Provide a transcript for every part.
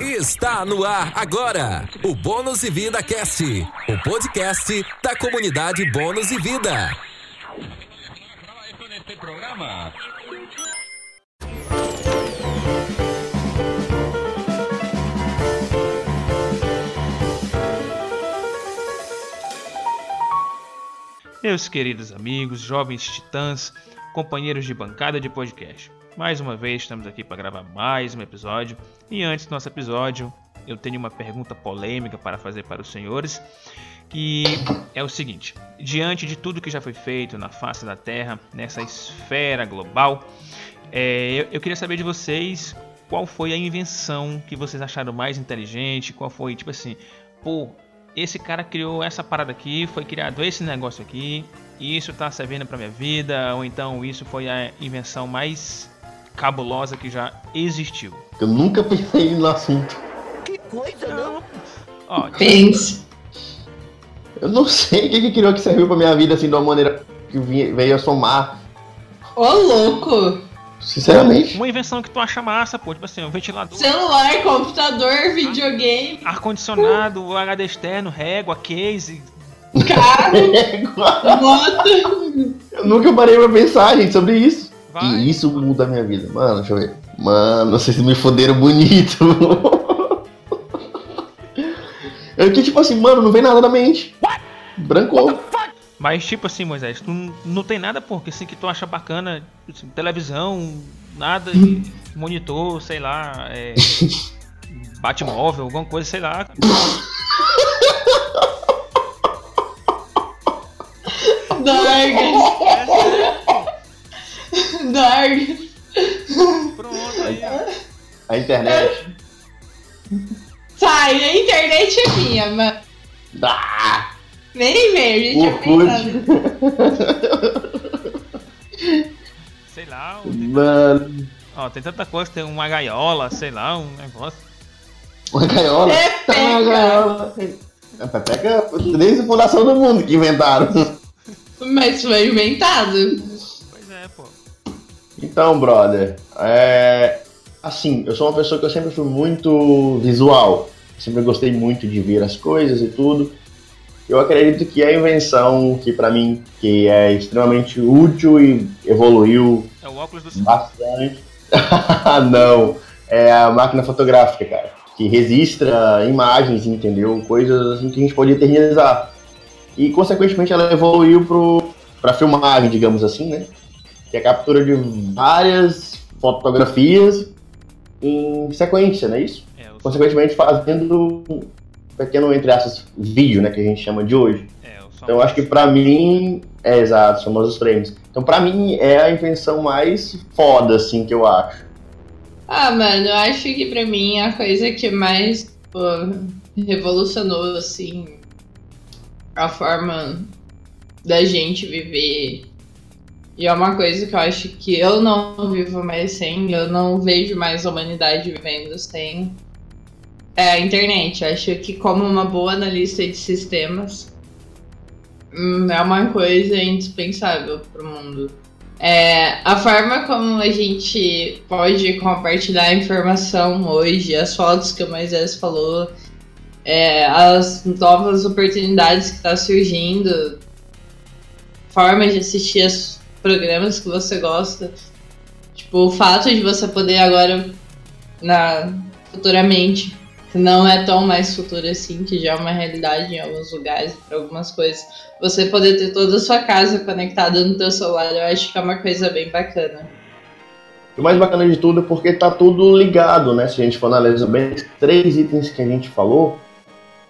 Está no ar agora o Bônus e Vida Cast, o podcast da comunidade Bônus e Vida. Meus queridos amigos, jovens titãs, companheiros de bancada de podcast. Mais uma vez estamos aqui para gravar mais um episódio. E antes do nosso episódio, eu tenho uma pergunta polêmica para fazer para os senhores, que é o seguinte: diante de tudo que já foi feito na face da Terra, nessa esfera global, é, eu, eu queria saber de vocês qual foi a invenção que vocês acharam mais inteligente, qual foi, tipo assim, pô, esse cara criou essa parada aqui, foi criado esse negócio aqui, isso tá servindo para minha vida, ou então isso foi a invenção mais cabulosa que já existiu. Eu nunca pensei no assunto. Que coisa, não? Ó, Pense. Eu não sei o que, que criou que serviu pra minha vida assim de uma maneira que veio a somar. Ô, louco! Sinceramente. uma invenção que tu acha massa, pô, tipo assim, um ventilador, Celular, computador, videogame. ar-condicionado, HD externo, régua, case. Carro, moto. Eu nunca parei pra pensar, gente, sobre isso. Vai. E isso muda a minha vida. Mano, deixa eu ver. Mano, vocês me foderam bonito. Eu que tipo assim, mano, não vem nada na mente. Brancou. Mas tipo assim, Moisés, tu n- não tem nada porque assim que tu acha bacana, assim, televisão, nada, e monitor, sei lá, é, Batmóvel, alguma coisa, sei lá. Dorgas. Dorgas. Pronto, aí, ó. A internet. Sai, a internet é minha, mas Ah, nem verde, tinha Orkut. pensado. sei lá, tem, Mano. ó, tem tanta coisa, tem uma gaiola, sei lá, um negócio. Uma gaiola. Pepeca. Tá, uma gaiola. A Pepeca, desde a fundação do mundo que inventaram. Mas foi inventado. É. Então, brother, é. Assim, eu sou uma pessoa que eu sempre fui muito visual. Sempre gostei muito de ver as coisas e tudo. Eu acredito que a invenção que pra mim que é extremamente útil e evoluiu É o óculos do bastante. Não, é a máquina fotográfica, cara, que registra imagens, entendeu? Coisas assim que a gente pode eternizar. E consequentemente ela evoluiu pro para filmagem, digamos assim, né? Que é a captura de várias fotografias em sequência, não é isso? É, Consequentemente fazendo um pequeno entre aspas vídeo, né, que a gente chama de hoje. é. Então eu acho que pra mim, é exato, são os frames. Então pra mim é a invenção mais foda, assim, que eu acho. Ah, mano, eu acho que pra mim a coisa que mais pô, revolucionou, assim, a forma da gente viver. E é uma coisa que eu acho que eu não vivo mais sem, eu não vejo mais a humanidade vivendo sem. É a internet. Eu acho que, como uma boa analista de sistemas, hum, é uma coisa indispensável pro mundo. É, a forma como a gente pode compartilhar informação hoje, as fotos que o Moisés falou, é, as novas oportunidades que está surgindo, formas de assistir os programas que você gosta. Tipo, o fato de você poder agora, na, futuramente, que não é tão mais futuro assim, que já é uma realidade em alguns lugares, para algumas coisas, você poder ter toda a sua casa conectada no teu celular, eu acho que é uma coisa bem bacana. O mais bacana de tudo é porque tá tudo ligado, né? Se a gente for analisar bem, três itens que a gente falou,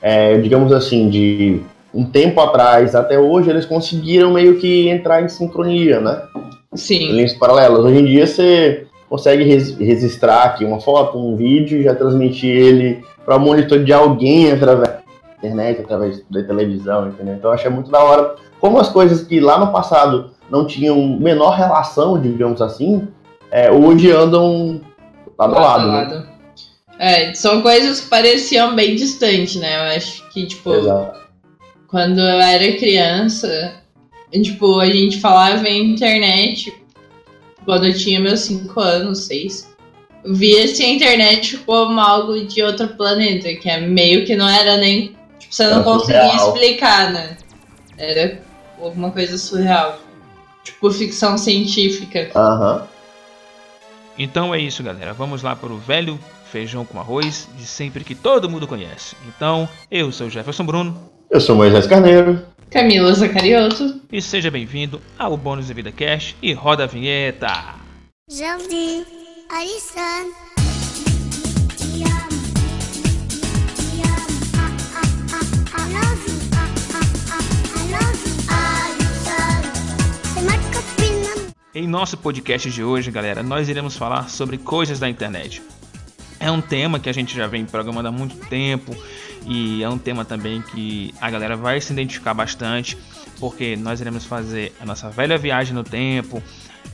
é, digamos assim, de um tempo atrás até hoje, eles conseguiram meio que entrar em sincronia, né? Sim. linhas paralelas. Hoje em dia você consegue res- registrar aqui uma foto, um vídeo e já transmitir ele para o monitor de alguém através da internet, através da televisão, entendeu? Então eu achei muito da hora como as coisas que lá no passado não tinham menor relação, digamos assim, é, hoje andam lado a lado. né? É, são coisas que pareciam bem distantes, né? Eu acho que, tipo, Exato. Quando eu era criança, tipo, a gente falava em internet quando eu tinha meus 5 anos, 6. via-se a internet como algo de outro planeta, que é meio que não era nem. Tipo, você não Era conseguia surreal. explicar, né? Era alguma coisa surreal. Tipo, ficção científica. Aham. Então é isso, galera. Vamos lá para o velho feijão com arroz de sempre que todo mundo conhece. Então, eu sou o Jefferson Bruno Eu sou Moisés Carneiro. Camila Zacarioto. e seja bem-vindo ao Bônus de Vida Cash e roda a vinheta. Jardim, Arissan. Em nosso podcast de hoje, galera, nós iremos falar sobre coisas da internet. É um tema que a gente já vem programando há muito tempo e é um tema também que a galera vai se identificar bastante, porque nós iremos fazer a nossa velha viagem no tempo,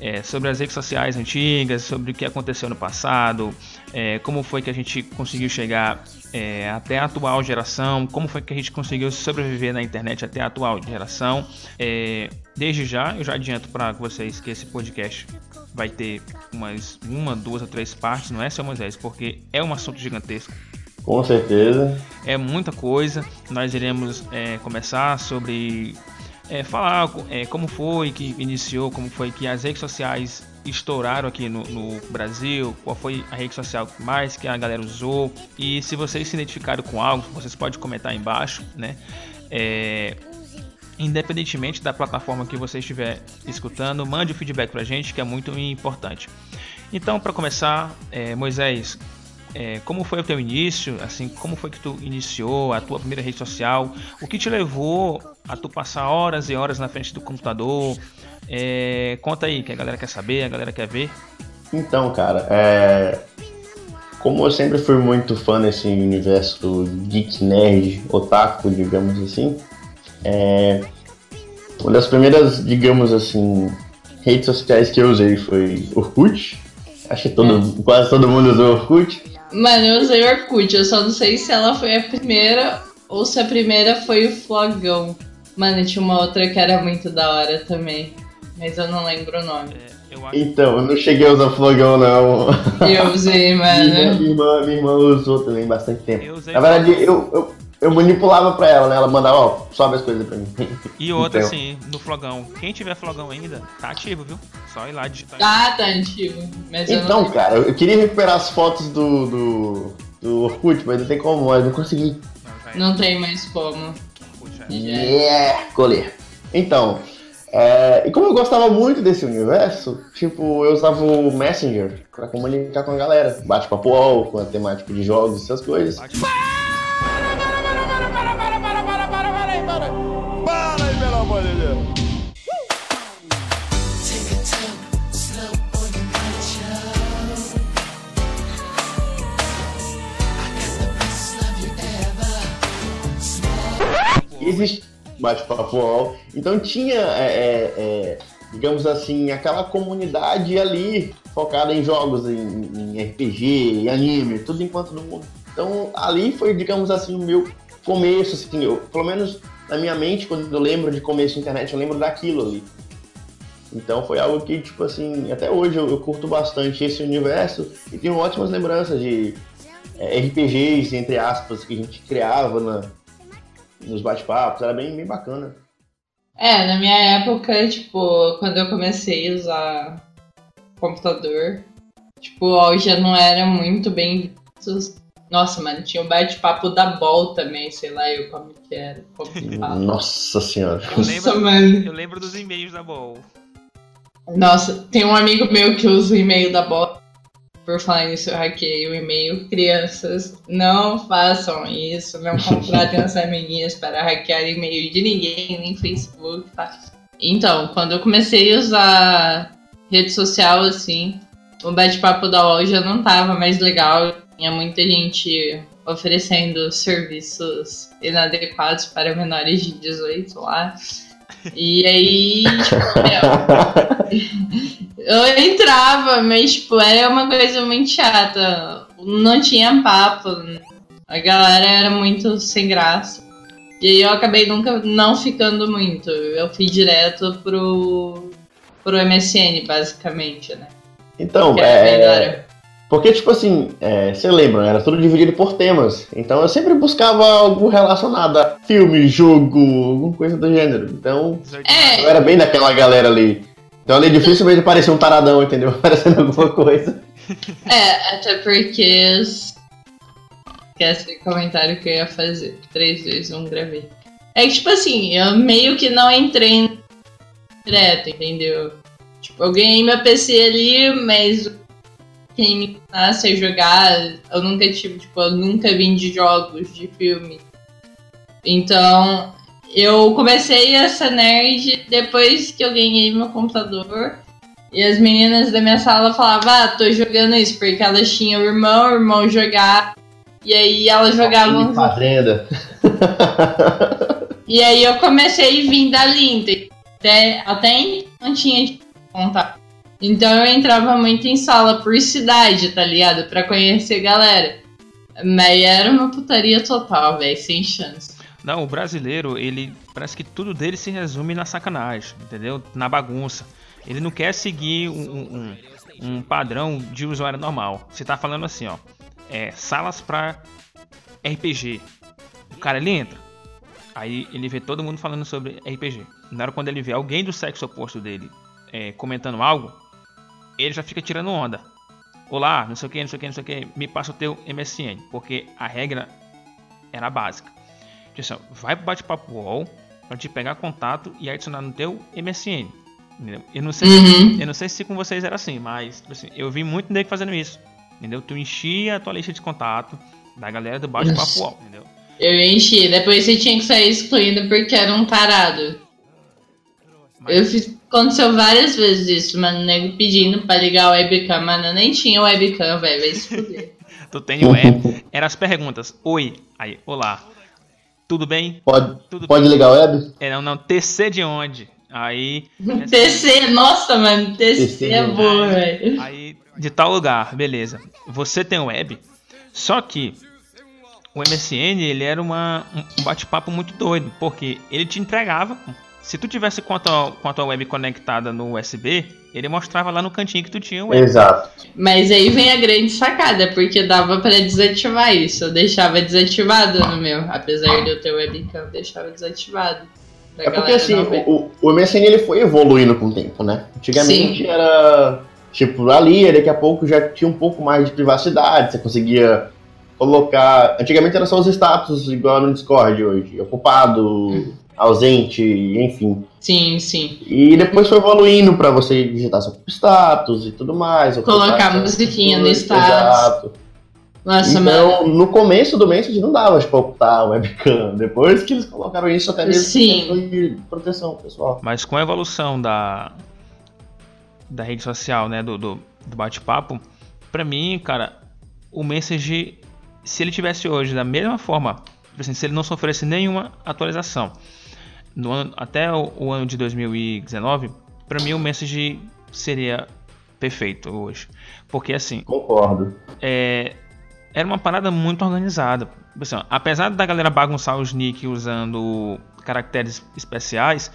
é, sobre as redes sociais antigas, sobre o que aconteceu no passado, é, como foi que a gente conseguiu chegar é, até a atual geração, como foi que a gente conseguiu sobreviver na internet até a atual geração. É, desde já, eu já adianto para vocês que esse podcast vai ter umas uma, duas ou três partes, não é, seu Moisés? Porque é um assunto gigantesco. Com certeza. É muita coisa. Nós iremos é, começar sobre é, falar é, como foi que iniciou, como foi que as redes sociais estouraram aqui no, no Brasil, qual foi a rede social mais que a galera usou e se vocês se identificaram com algo, vocês podem comentar aí embaixo, né? É, independentemente da plataforma que você estiver escutando, mande o feedback pra gente, que é muito importante. Então, para começar, é, Moisés, é, como foi o teu início? Assim, como foi que tu iniciou a tua primeira rede social? O que te levou a tu passar horas e horas na frente do computador? É, conta aí, que a galera quer saber, a galera quer ver. Então, cara, é... como eu sempre fui muito fã desse universo geek, nerd, otaku, digamos assim, é... uma das primeiras, digamos assim, redes sociais que eu usei foi Orkut. Acho que todo, quase todo mundo usou Orkut. Mano, eu usei Orkut, eu só não sei se ela foi a primeira ou se a primeira foi o Flogão. Mano, tinha uma outra que era muito da hora também, mas eu não lembro o nome. É, eu acho Então, eu não cheguei a usar Flogão, não. Eu usei, Minha, minha mano. irmã, minha irmã usou também bastante tempo. Eu usei Na verdade, eu, eu, eu manipulava pra ela, né? Ela mandava, ó, sobe as coisas pra mim. E outra, Então. assim, no Flogão. Quem tiver Flogão ainda, tá ativo, viu? Só ir lá digitar. Ah, tá. Mas eu Então, não... cara, eu queria recuperar as fotos do, do, do Orkut, mas não tem como, mas não consegui. Não, já não tem mais como. Puxa. Yeah, colher. Então, é, e como eu gostava muito desse universo, tipo, eu usava o Messenger pra comunicar com a galera. Bate-papo com a temática de jogos, essas coisas. Bate- Existe bate-papo UOL. Então tinha, é, é, é, digamos assim, aquela comunidade ali focada em jogos, em, em RPG, em anime, tudo enquanto no mundo. Então ali foi, digamos assim, o meu começo, assim, eu, pelo menos na minha mente, quando eu lembro de começo de internet, eu lembro daquilo ali. Então foi algo que, tipo assim, até hoje eu, eu curto bastante esse universo e tenho ótimas lembranças de é, RPGs, entre aspas, que a gente criava na, nos bate-papos, era bem, bem bacana. É, na minha época, tipo, quando eu comecei a usar computador, tipo, ó, já não era muito bem visto. Nossa, mano, tinha o bate-papo da Ball também, sei lá eu como que era. Como que. Nossa senhora. Eu Nossa, lembro, mano. eu lembro dos e-mails da Bol. Nossa, tem um amigo meu que usa o e-mail da Ball. Por falar nisso, eu hackei o e-mail. Crianças, não façam isso. Não contratem as amiguinhas para hackear e-mail de ninguém, nem Facebook, tá? Então, quando eu comecei a usar rede social, assim, o bate-papo da UOL já não tava mais legal. Tinha muita gente oferecendo serviços inadequados para menores de 18 lá. E aí, tipo, eu entrava, mas tipo, era uma coisa muito chata. Não tinha papo. A galera era muito sem graça. E aí eu acabei nunca não ficando muito. Eu fui direto pro, pro MSN, basicamente, né? Então, é. Porque, tipo assim, é, você lembra, era tudo dividido por temas. Então eu sempre buscava algo relacionado a filme, jogo, alguma coisa do gênero. Então É, eu era bem daquela galera ali. Então ali dificilmente aparecia um taradão, entendeu? Aparecendo alguma coisa. É, até porque. Esquece o comentário que eu ia fazer. Três vezes um gravei. É que, tipo assim, eu meio que não entrei direto, entendeu? Tipo, eu ganhei meu PC ali, mas quem me ensinasse a jogar, eu nunca tive, tipo, eu nunca vim de jogos, de filme. Então, eu comecei essa nerd depois que eu ganhei meu computador. E as meninas da minha sala falavam, ah, tô jogando isso, porque elas tinham o irmão, o irmão jogava. E aí elas jogavam. Fazenda. E aí eu comecei a vir dali, até, até não tinha de contato. Então eu entrava muito em sala por cidade, tá ligado? Pra conhecer galera. Mas era uma putaria total, velho, sem chance. Não, o brasileiro, ele parece que tudo dele se resume na sacanagem, entendeu? Na bagunça. Ele não quer seguir um, um, um padrão de usuário normal. Você tá falando assim, ó, é, salas pra RPG. O cara ele entra, aí ele vê todo mundo falando sobre RPG. Na hora quando ele vê alguém do sexo oposto dele é, comentando algo, ele já fica tirando onda. Olá, não sei o que, não sei o que, não sei o que, me passa o teu MSN, porque a regra era básica. Tipo assim, vai pro bate-papo UOL pra te pegar contato e adicionar no teu MSN. Entendeu? Eu não sei, Uhum. eu não sei se com vocês era assim, mas tipo assim, eu vi muito nego fazendo isso. Entendeu? Tu enchia a tua lista de contato da galera do bate-papo. UOL, entendeu? Eu enchi, depois você tinha que sair excluindo porque era um tarado. Mas- Eu fiz, aconteceu várias vezes isso, mano, nego pedindo pra ligar o webcam, mano, eu nem tinha webcam, velho, vai se fuder. Tu tem o E, eram as perguntas. Oi, aí, olá. Tudo bem? Pode, Tudo pode ligar o web? É, não, não, TC de onde? Aí. TC, nossa, mano, TC, TC, é boa, velho. Aí, de tal lugar, beleza. Você tem web, só que o MSN, ele era uma, um bate-papo muito doido, porque ele te entregava. Se tu tivesse com a, tua, com a tua web conectada no USB, ele mostrava lá no cantinho que tu tinha o web. Exato. Mas aí vem a grande sacada, porque dava pra desativar isso. Eu deixava desativado no meu, apesar de eu ter webcam, eu deixava desativado. É porque assim, o, o MSN ele foi evoluindo com o tempo, né? Antigamente Sim. era tipo ali, daqui a pouco já tinha um pouco mais de privacidade, você conseguia colocar. Antigamente era só os status, igual no Discord hoje, ocupado, ausente, enfim. Sim, sim. E depois foi evoluindo pra você digitar seu status e tudo mais. Colocar musiquinha no status. Exato. Nossa, mano. Então, no começo do Message não dava pra ocultar o webcam. Depois que eles colocaram isso, até mesmo Sim. de proteção pessoal. Mas com a evolução da, da rede social, né, do, do, do bate-papo, pra mim, cara, o Message, se ele tivesse hoje da mesma forma, tipo assim, se ele não sofresse nenhuma atualização, ano, até o, o ano de 2019, pra mim o Message seria perfeito hoje. Porque assim, Concordo. é, era uma parada muito organizada. Assim, apesar da galera bagunçar os nick usando caracteres especiais,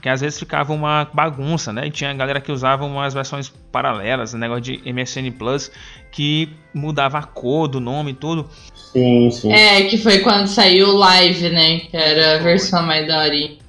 que às vezes ficava uma bagunça, né? E tinha galera que usava umas versões paralelas, um negócio de MSN Plus, que mudava a cor do nome e tudo. Sim, sim. É, que foi quando saiu o live, né? Que era a versão mais daorinha.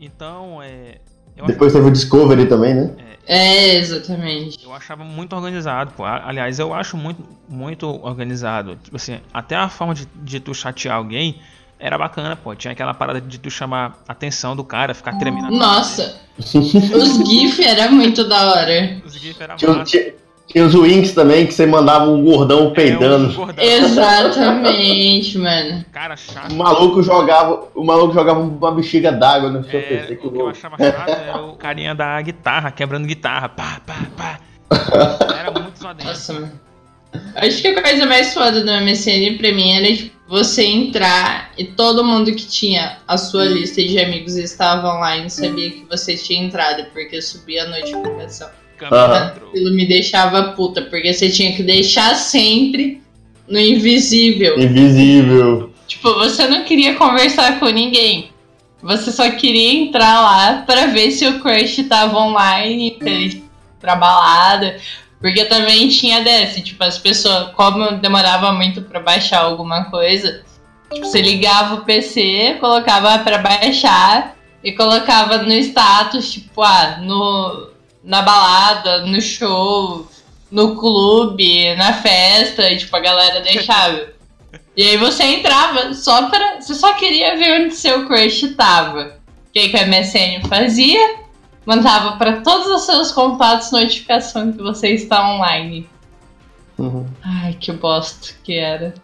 Então, é. Eu Depois teve o Discovery também, né? É, exatamente. Eu achava muito organizado, pô. Aliás, eu acho muito, muito organizado. Tipo assim, até a forma de, de tu chatear alguém era bacana, pô. Tinha aquela parada de tu chamar a atenção do cara, ficar tremendo. Nossa, os GIF era muito da hora. Os GIF era massa. tinha, tinha os Winx também, que você mandava um gordão peidando. É, um gordão. Exatamente, mano. Cara chato. O maluco jogava, o maluco jogava uma bexiga d'água no seu É, PC. Que o que eu achava chato era o carinha da guitarra, quebrando guitarra. Pá, pá, pá. Era muito só. Nossa, mano. Acho que a coisa mais foda do MSN pra mim era tipo, você entrar e todo mundo que tinha a sua lista de amigos estava online sabia que você tinha entrado, porque subia a notificação. Câmera entrou. Aquilo me deixava puta, porque você tinha que deixar sempre no invisível. Invisível. Tipo, você não queria conversar com ninguém. Você só queria entrar lá pra ver se o crush tava online, se ele pra balada. Porque também tinha desse, tipo, as pessoas, como demorava muito pra baixar alguma coisa, tipo, você ligava o PC, colocava pra baixar e colocava no status, tipo, ah, no, na balada, no show, no clube, na festa, e tipo, a galera deixava. E aí você entrava só para. Você só queria ver onde seu crush tava. O que, que a MSN fazia? Mandava para todos os seus contatos notificação que você está online. Uhum. Ai, que bosta que era.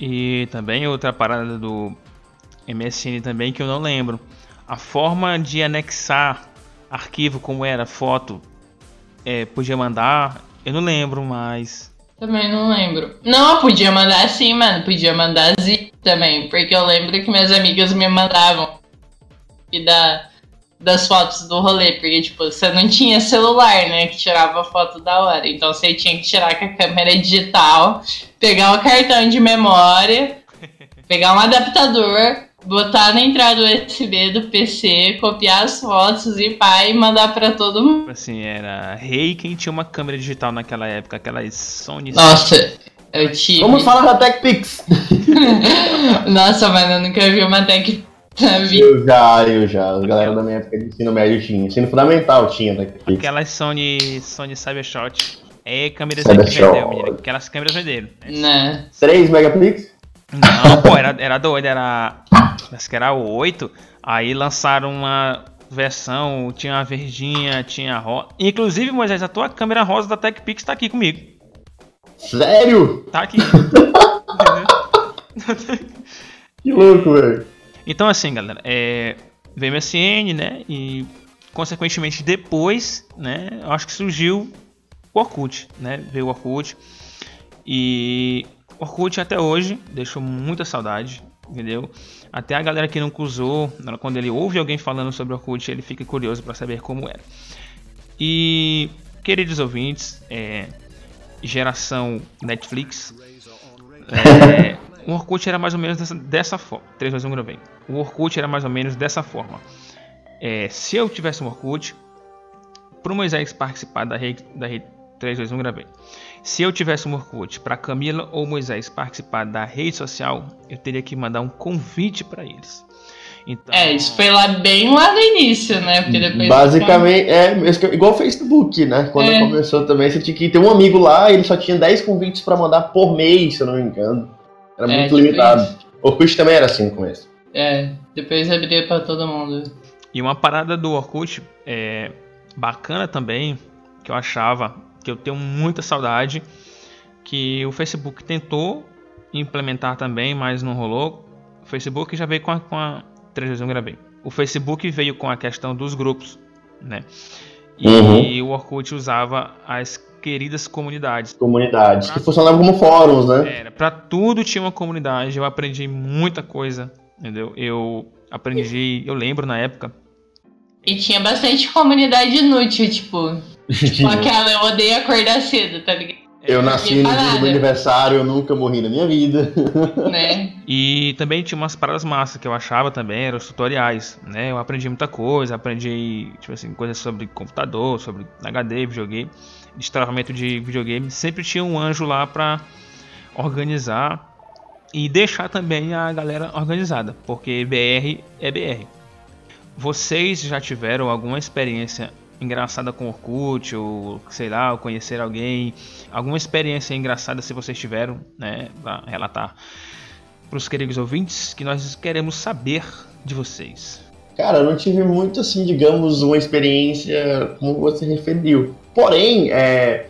E também outra parada do MSN também que eu não lembro. A forma de anexar arquivo como era foto, é, podia mandar, eu não lembro mais. Também não lembro. Não, podia mandar sim, mano. Podia mandar zip também. Porque eu lembro que minhas amigas me mandavam. E da, das fotos do rolê. Porque, tipo, você não tinha celular, né? Que tirava foto da hora. Então você tinha que tirar com a câmera digital. Pegar o cartão de memória. Pegar um adaptador. Botar na entrada USB do PC. Copiar as fotos e pá, e mandar pra todo mundo. Assim, era rei quem tinha uma câmera digital naquela época, aquelas Sony. Nossa, eu tive. Vamos falar da TechPix. Nossa, mano, eu nunca vi uma tech. Eu já, eu já. A galera da minha época de ensino médio tinha. Ensino fundamental tinha TechPix. Aquelas Sony, Sony Cybershot. É câmeras Cybershot. que vendeu. Aquelas câmeras venderam. né? Né? 3 megapix? Não, pô, era, era doido, era. Acho que era o 8. Aí lançaram uma versão, tinha a verdinha, tinha a rosa. Inclusive, Moisés, a tua câmera rosa da TechPix tá aqui comigo. Sério? Tá aqui. Que louco, velho. Então, assim, galera, é, veio MSN, né? E, consequentemente, depois, né? Eu acho que surgiu o Orkut, né? Veio o Orkut. E o Orkut até hoje deixou muita saudade, entendeu? Até a galera que nunca usou, quando ele ouve alguém falando sobre Orkut, ele fica curioso para saber como era. E, queridos ouvintes, é, geração Netflix, é, o Orkut era mais ou menos dessa, dessa forma. 3, 2, 1, gravei. O Orkut era mais ou menos dessa forma. É, se eu tivesse um Orkut, pro Moisés participar da rede, da rede 3, 2, 1, gravei. Se eu tivesse um Orkut para Camila ou Moisés participar da rede social, eu teria que mandar um convite para eles. Então, É, isso foi lá bem lá no início, né? Porque depois. Basicamente, é mesmo igual o Facebook, né? Quando É. começou também, você tinha que ter um amigo lá, ele só tinha 10 convites pra mandar por mês, se eu não me engano. Era É, muito limitado. isso. Orkut também era assim no começo. É, depois abria pra todo mundo. E uma parada do Orkut é, bacana também, que eu achava, que eu tenho muita saudade, que o Facebook tentou implementar também, mas não rolou. O Facebook já veio com a, com a 321 gravei. O Facebook veio com a questão dos grupos, né? E o Orkut usava as queridas comunidades. Comunidades, que funcionavam como fóruns, né? Era, pra tudo tinha uma comunidade, eu aprendi muita coisa, entendeu? Eu aprendi, eu lembro na época, E tinha bastante comunidade inútil, tipo. Tipo aquela, eu odeio acordar cedo, tá ligado? Eu nasci no dia do meu aniversário, eu nunca morri na minha vida. Né? E também tinha umas paradas massas que eu achava também, eram os tutoriais, né? Eu aprendi muita coisa, aprendi, tipo assim, coisas sobre computador, sobre HD, videogame, destravamento de videogame. Sempre tinha um anjo lá pra organizar e deixar também a galera organizada, porque BR é BR. Vocês já tiveram alguma experiência engraçada com Orkut, ou sei lá, ou conhecer alguém, alguma experiência engraçada se vocês tiveram, né, pra relatar para os queridos ouvintes que nós queremos saber de vocês. Cara, eu não tive muito, assim, digamos, uma experiência como você referiu. Porém, é,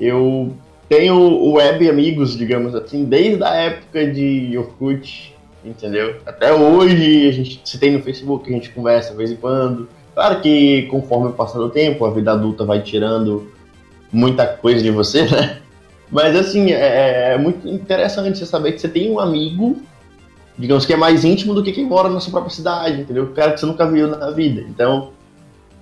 eu tenho web amigos, digamos assim, desde a época de Orkut, entendeu? Até hoje a gente se tem no Facebook, a gente conversa de vez em quando. Claro que conforme o passar do tempo, a vida adulta vai tirando muita coisa de você, né? Mas assim, é, é muito interessante você saber que você tem um amigo, digamos que é mais íntimo do que quem mora na sua própria cidade, entendeu? O cara que você nunca viu na vida. Então,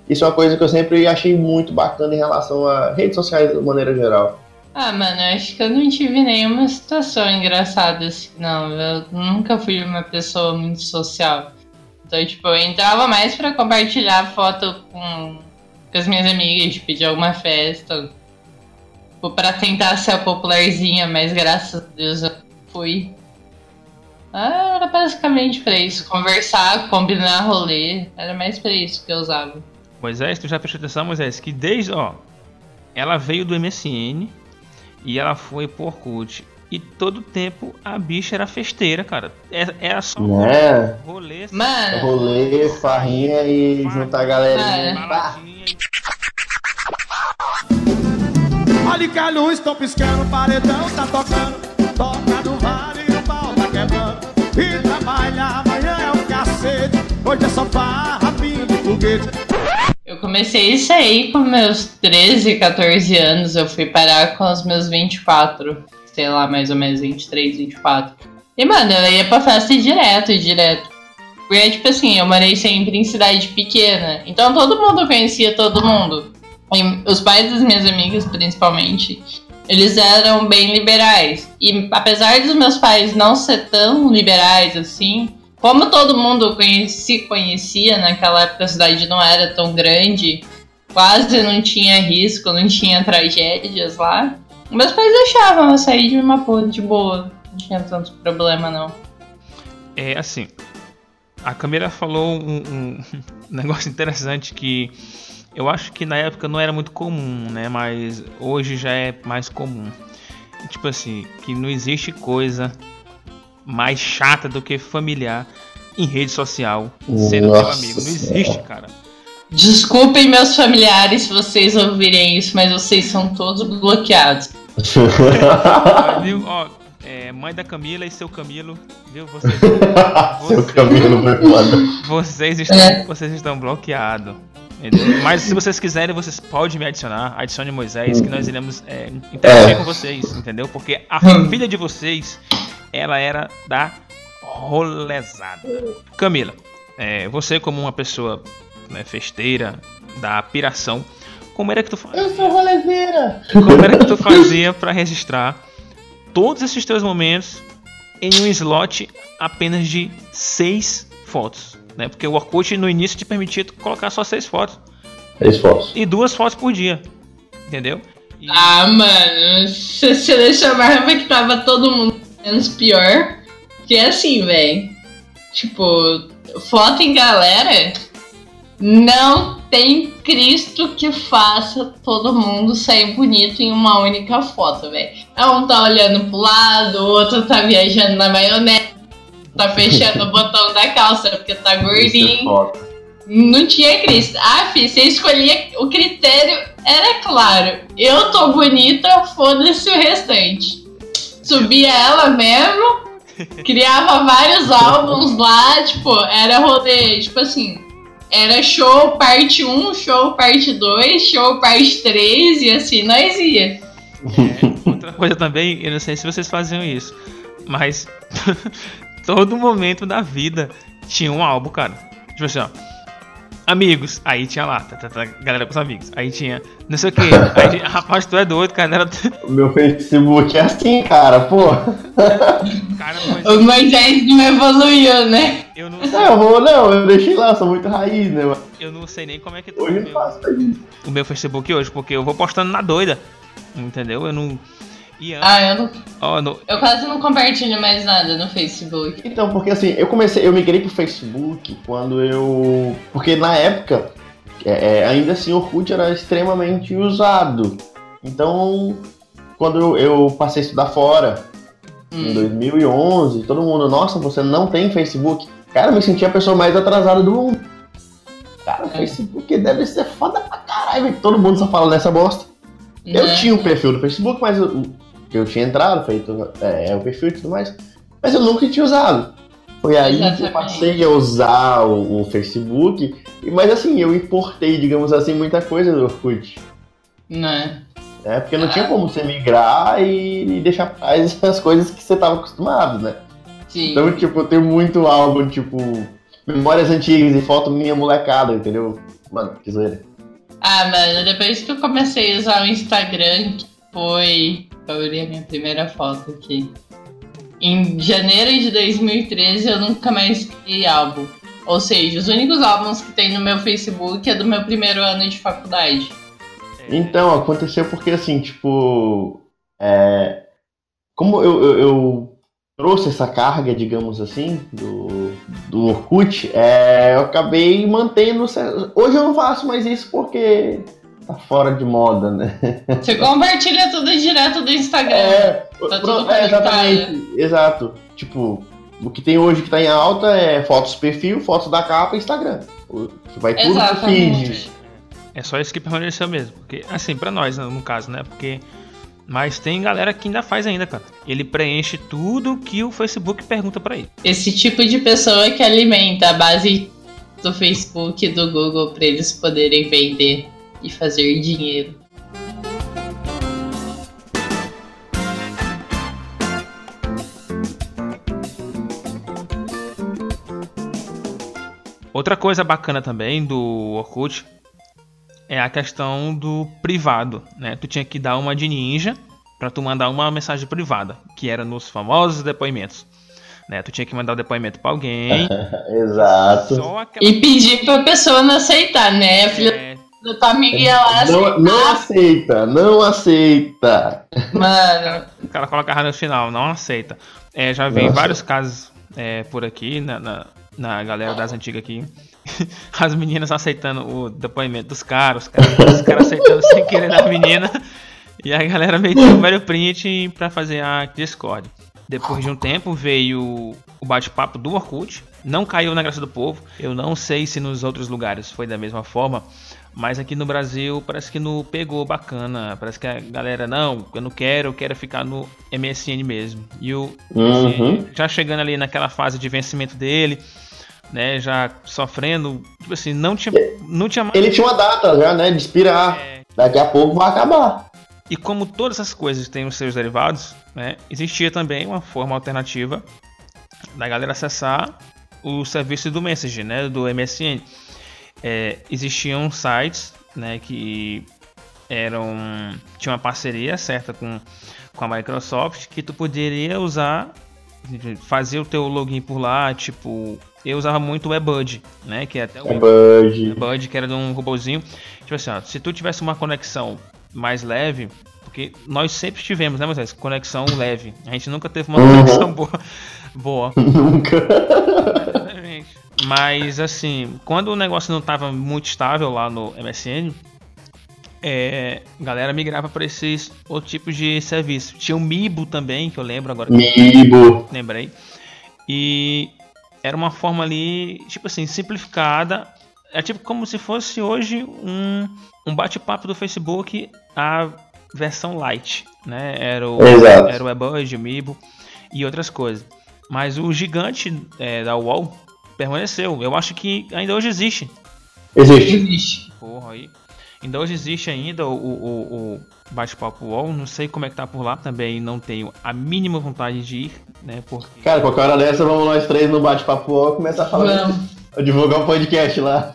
isso é uma coisa que eu sempre achei muito bacana em relação a redes sociais de maneira geral. Ah, mano, acho que eu não tive nenhuma situação engraçada assim, não. Eu nunca fui uma pessoa muito social. Então, tipo, eu entrava mais pra compartilhar foto com, com as minhas amigas, tipo, de alguma festa. Tipo, pra tentar ser a popularzinha, mas graças a Deus eu fui. Ah, era basicamente pra isso. Conversar, combinar rolê. Era mais pra isso que eu usava. Moisés, tu já prestou atenção, Moisés, que desde, ó, ela veio do MSN e ela foi por Orkut. E todo tempo a bicha era festeira, cara. É- Era só Né? rolê, Mano, Rolê, farrinha e juntar a galerinha. Olha que a luz tão piscando, o paredão tá tocando. Toca do vale e o pau tá quebrando. E trabalha, amanhã é o cacete. Hoje é só farra, pinga e foguete. Eu comecei isso aí com meus 13, 14 anos. Eu fui parar com os meus 24. Sei lá, mais ou menos 23, 24. E, mano, eu ia pra festa direto, direto. Porque, tipo assim, eu morei sempre em cidade pequena. Então todo mundo conhecia todo mundo. E os pais das minhas amigas, principalmente, eles eram bem liberais. E apesar dos meus pais não ser tão liberais assim, como todo mundo se conhecia naquela época, a cidade não era tão grande, quase não tinha risco, não tinha tragédias lá. Meus pais deixavam eu sair de uma boa, de boa. Não tinha tanto problema, não. É assim, a Camila falou um, um negócio interessante que eu acho que na época não era muito comum, né? Mas hoje já é mais comum. Tipo assim, que não existe coisa mais chata do que familiar em rede social sendo Nossa amigo. Não Senhora. existe, cara. Desculpem meus familiares se vocês ouvirem isso, mas vocês são todos bloqueados. Viu? Ó, é, mãe da Camila e seu Camilo, viu? Vocês, Seu vocês- foi foda. Vocês estão, É. vocês estão bloqueados. entendeu? Mas se vocês quiserem, vocês podem me adicionar. Adicione Moisés, que nós iremos é, interagir É. com vocês, entendeu? Porque a filha de vocês, ela era da rolezada. Camila, é, você como uma pessoa né, festeira, da piração, como era que tu fazia? Eu sou rolezeira. Como era que tu fazia pra registrar todos esses teus momentos em um slot apenas de seis fotos? Né? Porque o Orkut no início te permitia colocar só seis fotos Três fotos. e duas fotos por dia, entendeu? E- Ah, mano, se selecionava que tava todo mundo menos pior. Que é assim, velho. Tipo, foto em galera não tem Cristo que faça todo mundo sair bonito em uma única foto, velho. Um tá olhando pro lado, o outro tá viajando na maionese, tá fechando o botão da calça porque tá é gordinho. Não tinha Cristo. Ah, fi, você escolhia. O critério era claro. Eu tô bonita, foda-se o restante. Subia ela mesmo, criava vários álbuns lá, tipo, era rolê, tipo assim. Era show parte 1, show parte 2, show parte 3 e assim nós ia. É, outra coisa também, eu não sei se vocês faziam isso, mas todo momento da vida tinha um álbum, cara. Tipo assim, ó. Amigos, aí tinha lá, tá, tá, tá, galera com os amigos. Aí tinha não sei o que. Aí tinha, rapaz, tu é doido, cara. Era, O meu Facebook é assim, cara, pô. cara, mas O Moisés não evoluiu, né? eu não, Não, eu vou, não, eu deixei lá, sou muito raiz, né? mas eu não sei nem como é que tá Hoje o eu meu, faço o meu Facebook hoje, porque eu vou postando na doida. Entendeu? Eu não. E Ah, eu, não, no- eu quase não compartilho mais nada no Facebook. Então, porque assim, eu comecei, eu migrei pro Facebook quando eu. Porque na época, é, é, ainda assim, o Orkut era extremamente usado. Então, quando eu, eu passei a estudar fora, em Hum. 2011, todo mundo, nossa, você não tem Facebook? Cara, eu me senti a pessoa mais atrasada do mundo. Cara, o É. Facebook deve ser foda pra caralho. Todo mundo só fala nessa bosta. Eu Né? tinha um perfil do Facebook, mas eu, eu tinha entrado, feito é, é, o perfil e tudo mais, mas eu nunca tinha usado. Foi aí que eu Exatamente. passei a usar o, o Facebook, mas assim, eu importei, digamos assim, muita coisa do Orkut. Né? Né? Porque não tinha como você migrar e, e deixar trás as coisas que você tava acostumado, né? Sim. Então, tipo, eu tenho muito álbum, tipo, memórias antigas e foto minha molecada, entendeu? Mano, que zoeira. Ah, mano, depois que eu comecei a usar o Instagram, que foi. Eu abri a minha primeira foto aqui. Em janeiro de 2013 eu nunca mais criei álbum. Ou seja, os únicos álbuns que tem no meu Facebook é do meu primeiro ano de faculdade. Então, aconteceu porque assim, tipo. é, como eu, eu- eu trouxe essa carga, digamos assim, do, do Orkut, é, eu acabei mantendo. Hoje eu não faço mais isso porque tá fora de moda, né? Você compartilha tudo direto do Instagram. É, Tá pro- tudo é, exatamente. Exato. Tipo, o que tem hoje que tá em alta é fotos perfil, fotos da capa e Instagram. Vai tudo pro Exatamente. feed. É só isso que permaneceu mesmo. Porque, assim, pra nós, né, no caso, né? Porque. Mas tem galera que ainda faz ainda, cara. Ele preenche tudo que o Facebook pergunta pra ele. Esse tipo de pessoa que alimenta a base do Facebook e do Google para eles poderem vender e fazer dinheiro. Outra coisa bacana também do Orkut é a questão do privado, né? Tu tinha que dar uma de ninja pra tu mandar uma mensagem privada, que era nos famosos depoimentos, né? Tu tinha que mandar o depoimento pra alguém, Exato. aquela E pedir pra pessoa não aceitar, né? A filha é, da tua amiga lá Não, não aceitar. aceita, não aceita. Mano, o cara colocava no final, não aceita. É, já vi Nossa. vários casos é, por aqui, na, na, na galera das antigas aqui. As meninas aceitando o depoimento dos caras, os caras, os caras aceitando sem querer da menina. E a galera meteu o velho print pra fazer a Discord. Depois de um tempo veio o bate-papo do Orkut. Não caiu na graça do povo. Eu não sei se nos outros lugares foi da mesma forma. Mas aqui no Brasil parece que não pegou bacana. Parece que a galera, não, eu não quero, eu quero ficar no MSN mesmo. E o Uhum. já chegando ali naquela fase de vencimento dele, né? Já sofrendo. Tipo assim, não tinha, não tinha mais. Ele tinha uma data já, né? De expirar. É. Daqui a pouco vai acabar. E como todas essas coisas têm os seus derivados, né, existia também uma forma alternativa da galera acessar o serviço do Message, né, do MSN. É, existiam sites né, que eram tinha uma parceria certa com, com a Microsoft que tu poderia usar fazer o teu login por lá, tipo, eu usava muito o Webud, né, que é até o É Bud. Bud, que era de um robozinho. Tipo assim, ó, se tu tivesse uma conexão mais leve, porque nós sempre tivemos, né, Moisés? Conexão leve. A gente nunca teve uma Uhum. conexão boa. boa. Nunca. Mas assim, quando o negócio não estava muito estável lá no MSN, é, a galera migrava para esses outros tipos de serviço. Tinha o Mibo também, que eu lembro agora. Mibo. lembrei. E era uma forma ali, tipo assim, simplificada. É tipo como se fosse hoje um, um bate-papo do Facebook, a versão light, né? Era o, Exato. era o Webud, o Mibo e outras coisas. Mas o gigante é, da UOL permaneceu. Eu acho que ainda hoje existe. Existe. existe. Porra, aí. Ainda hoje existe ainda o, o, o bate-papo UOL. Não sei como é que tá por lá. Também não tenho a mínima vontade de ir, né? Porque Cara, qualquer hora dessa, vamos nós três no bate-papo ó, começar a falar. Vamos, Divulgar um podcast lá.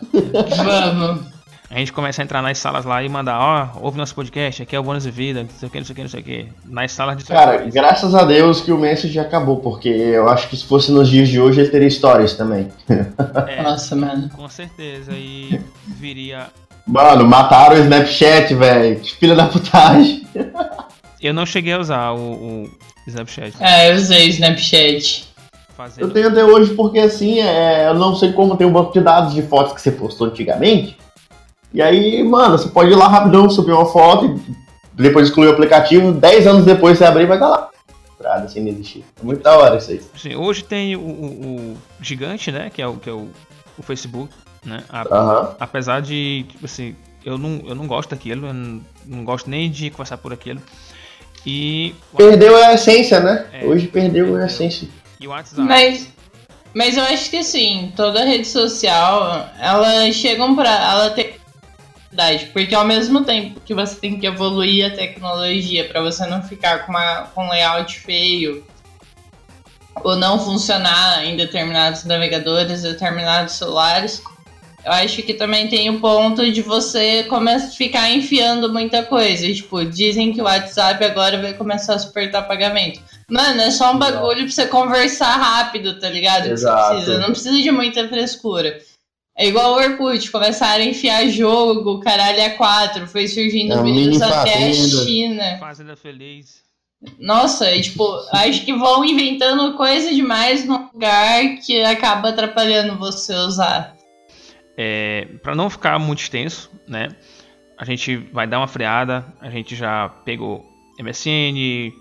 vamos. A gente começa a entrar nas salas lá e mandar, ó, ouve nosso podcast, aqui é o Bônus de Vida, não sei o que, não sei o que, não sei o que. Nas salas de Cara, graças a Deus que o Message acabou, porque eu acho que se fosse nos dias de hoje ele teria histórias também. É, Nossa, mano. com certeza. E viria. Mano, mataram o Snapchat, velho. Que filha da putagem. Eu não cheguei a usar o, o Snapchat. É, eu usei o Snapchat. Fazendo. Eu tenho até hoje porque assim, é, eu não sei como tem um banco de dados de fotos que você postou antigamente. E aí, mano, você pode ir lá rapidão, subir uma foto e depois excluir o aplicativo, 10 anos depois você abrir e vai estar lá. Pra assim não existir. É muito da hora isso aí. Assim, hoje tem o, o- o gigante, né? Que é o, que é o, o Facebook, né? A- Aham. apesar de, tipo assim, eu não, eu não gosto daquilo, eu não, não gosto nem de conversar por aquilo. E, Perdeu a essência, né? É. Hoje perdeu a essência. e o WhatsApp. Mas, mas eu acho que assim, toda rede social, elas chegam pra. Ela tem porque ao mesmo tempo que você tem que evoluir a tecnologia pra você não ficar com, uma, com um layout feio ou não funcionar em determinados navegadores, determinados celulares, eu acho que também tem o ponto de você começar a ficar enfiando muita coisa. Tipo, dizem que o WhatsApp agora vai começar a suportar pagamento. Mano, é só um bagulho pra você conversar rápido, tá ligado? Exato. precisa. Não precisa de muita frescura. É igual o Orkut, começaram a enfiar jogo, caralho, a 4, foi surgindo É, vídeos mini até a. China. Fazenda Feliz. Nossa, e, tipo, acho que vão inventando coisa demais num lugar que acaba atrapalhando você usar. É, para não ficar muito extenso, né? A gente vai dar uma freada. A gente já pegou MSN,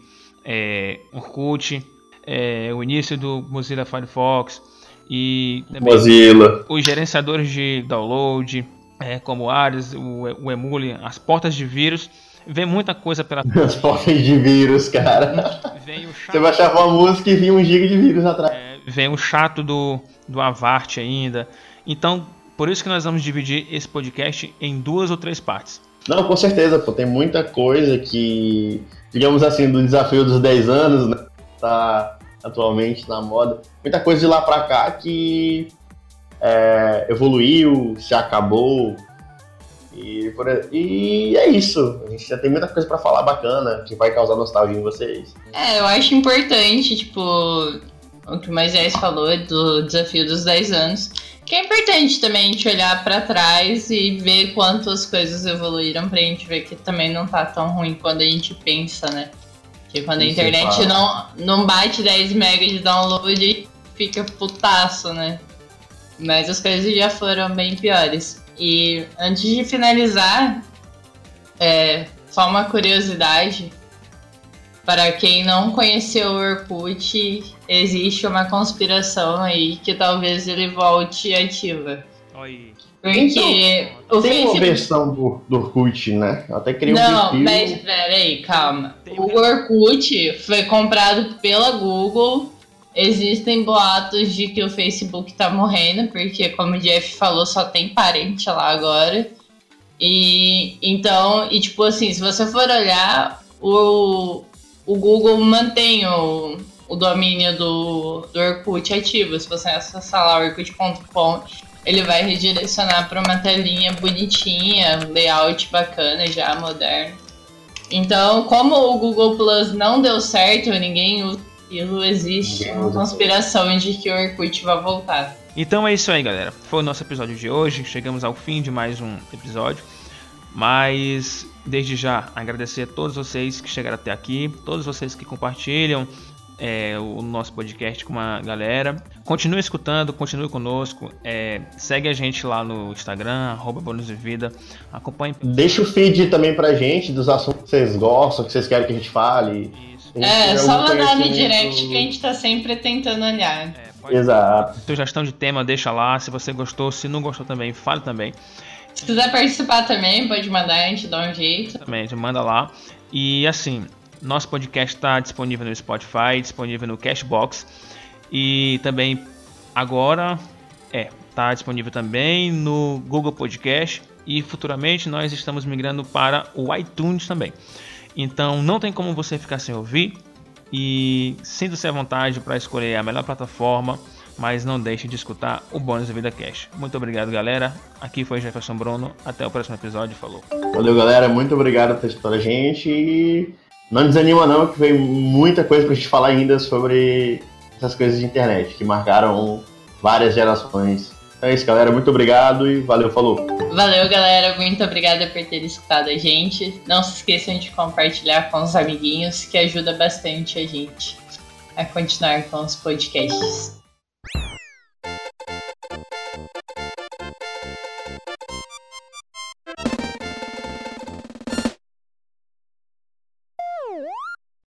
é, Orkut, é, o início do Mozilla Firefox e Mozilla. os gerenciadores de download, é, como o Ares, o, o Emule, as portas de vírus. Vem muita coisa pela As portas de vírus, cara. vem o chato, Você baixava uma música e vinha um giga de vírus atrás. é, vem o chato do, do Avart ainda. Então, por isso que nós vamos dividir esse podcast em duas ou três partes. Não, com certeza, pô. Tem muita coisa que, digamos assim, do desafio dos 10 anos, né? Tá atualmente na moda. Muita coisa de lá pra cá que é, evoluiu, se acabou. E, por- e é isso. A gente já tem muita coisa pra falar bacana, que vai causar nostalgia em vocês. É, eu acho importante, tipo, o que o Moisés falou do desafio dos 10 anos. Que é importante também a gente olhar pra trás e ver quantas coisas evoluíram pra gente ver que também não tá tão ruim quando a gente pensa, né? Porque quando a internet não, não bate 10 MB de download, fica putaço, né? Mas as coisas já foram bem piores. E antes de finalizar, é, só uma curiosidade. Para quem não conheceu o Orkut, existe uma conspiração aí que talvez ele volte ativa. Oi. Porque o Tem uma Facebook. versão do, do Orkut, né? Eu até criei um Não, perfil. mas peraí, calma. O? Orkut foi comprado pela Google. Existem boatos de que o Facebook tá morrendo, porque, como o Jeff falou, só tem parente lá agora. E então, e tipo assim, se você for olhar, o, o Google mantém o, o domínio do, do Orkut ativo. Se você acessar lá orkut.com, ele vai redirecionar para uma telinha bonitinha, layout bacana já, moderno. Então, como o Google Plus não deu certo, ninguém usa aquilo, existe Ninguém uma conspiração de que o Orkut vai voltar. Então é isso aí, galera. Foi o nosso episódio de hoje. Chegamos ao fim de mais um episódio. Mas desde já agradecer a todos vocês que chegaram até aqui, todos vocês que compartilham é, o nosso podcast com uma galera. Continue escutando, continue conosco. é, segue a gente lá no Instagram, arroba Bônus de Vida. Acompanhe. Deixa o feed também pra gente dos assuntos que vocês gostam, que vocês querem que a gente fale. A gente É, só mandar no direct que a gente tá sempre tentando olhar. É, pode- Exato. Sugestão de tema, deixa lá. Se você gostou, se não gostou também, fale também. Se quiser participar também, pode mandar, a gente dá um jeito. também, já manda lá. E assim, nosso podcast está disponível no Spotify, disponível no Cashbox e também agora é, tá disponível também no Google Podcast e futuramente nós estamos migrando para o iTunes também. Então não tem como você ficar sem ouvir e sinta-se à vontade para escolher a melhor plataforma, mas não deixe de escutar o Bônus da Vida Cash. Muito obrigado, galera. Aqui foi Jefferson Bruno. Até o próximo episódio. Falou. Valeu, galera. Muito obrigado por ter a gente. E não desanima, não, que vem muita coisa pra gente falar ainda sobre essas coisas de internet que marcaram várias gerações. Então é isso, galera. Muito obrigado e valeu, falou. Valeu, galera. Muito obrigada por ter escutado a gente. Não se esqueçam de compartilhar com os amiguinhos, que ajuda bastante a gente a continuar com os podcasts.